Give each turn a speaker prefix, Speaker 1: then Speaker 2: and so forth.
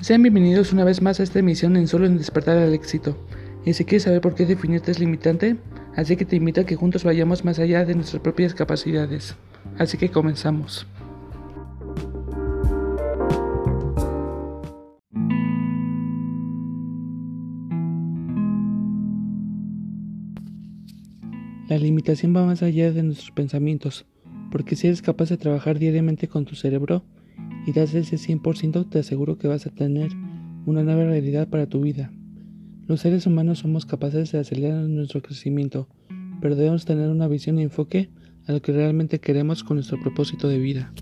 Speaker 1: Sean bienvenidos una vez más a esta emisión en Solo Despertar al Éxito. Y si quieres saber por qué definirte es limitante, así que te invito a que juntos vayamos más allá de nuestras propias capacidades. Así que comenzamos. La limitación va más allá de nuestros pensamientos, porque si eres capaz de trabajar diariamente con tu cerebro y das ese 100%, te aseguro que vas a tener una nueva realidad para tu vida. Los seres humanos somos capaces de acelerar nuestro crecimiento, pero debemos tener una visión y enfoque a lo que realmente queremos con nuestro propósito de vida.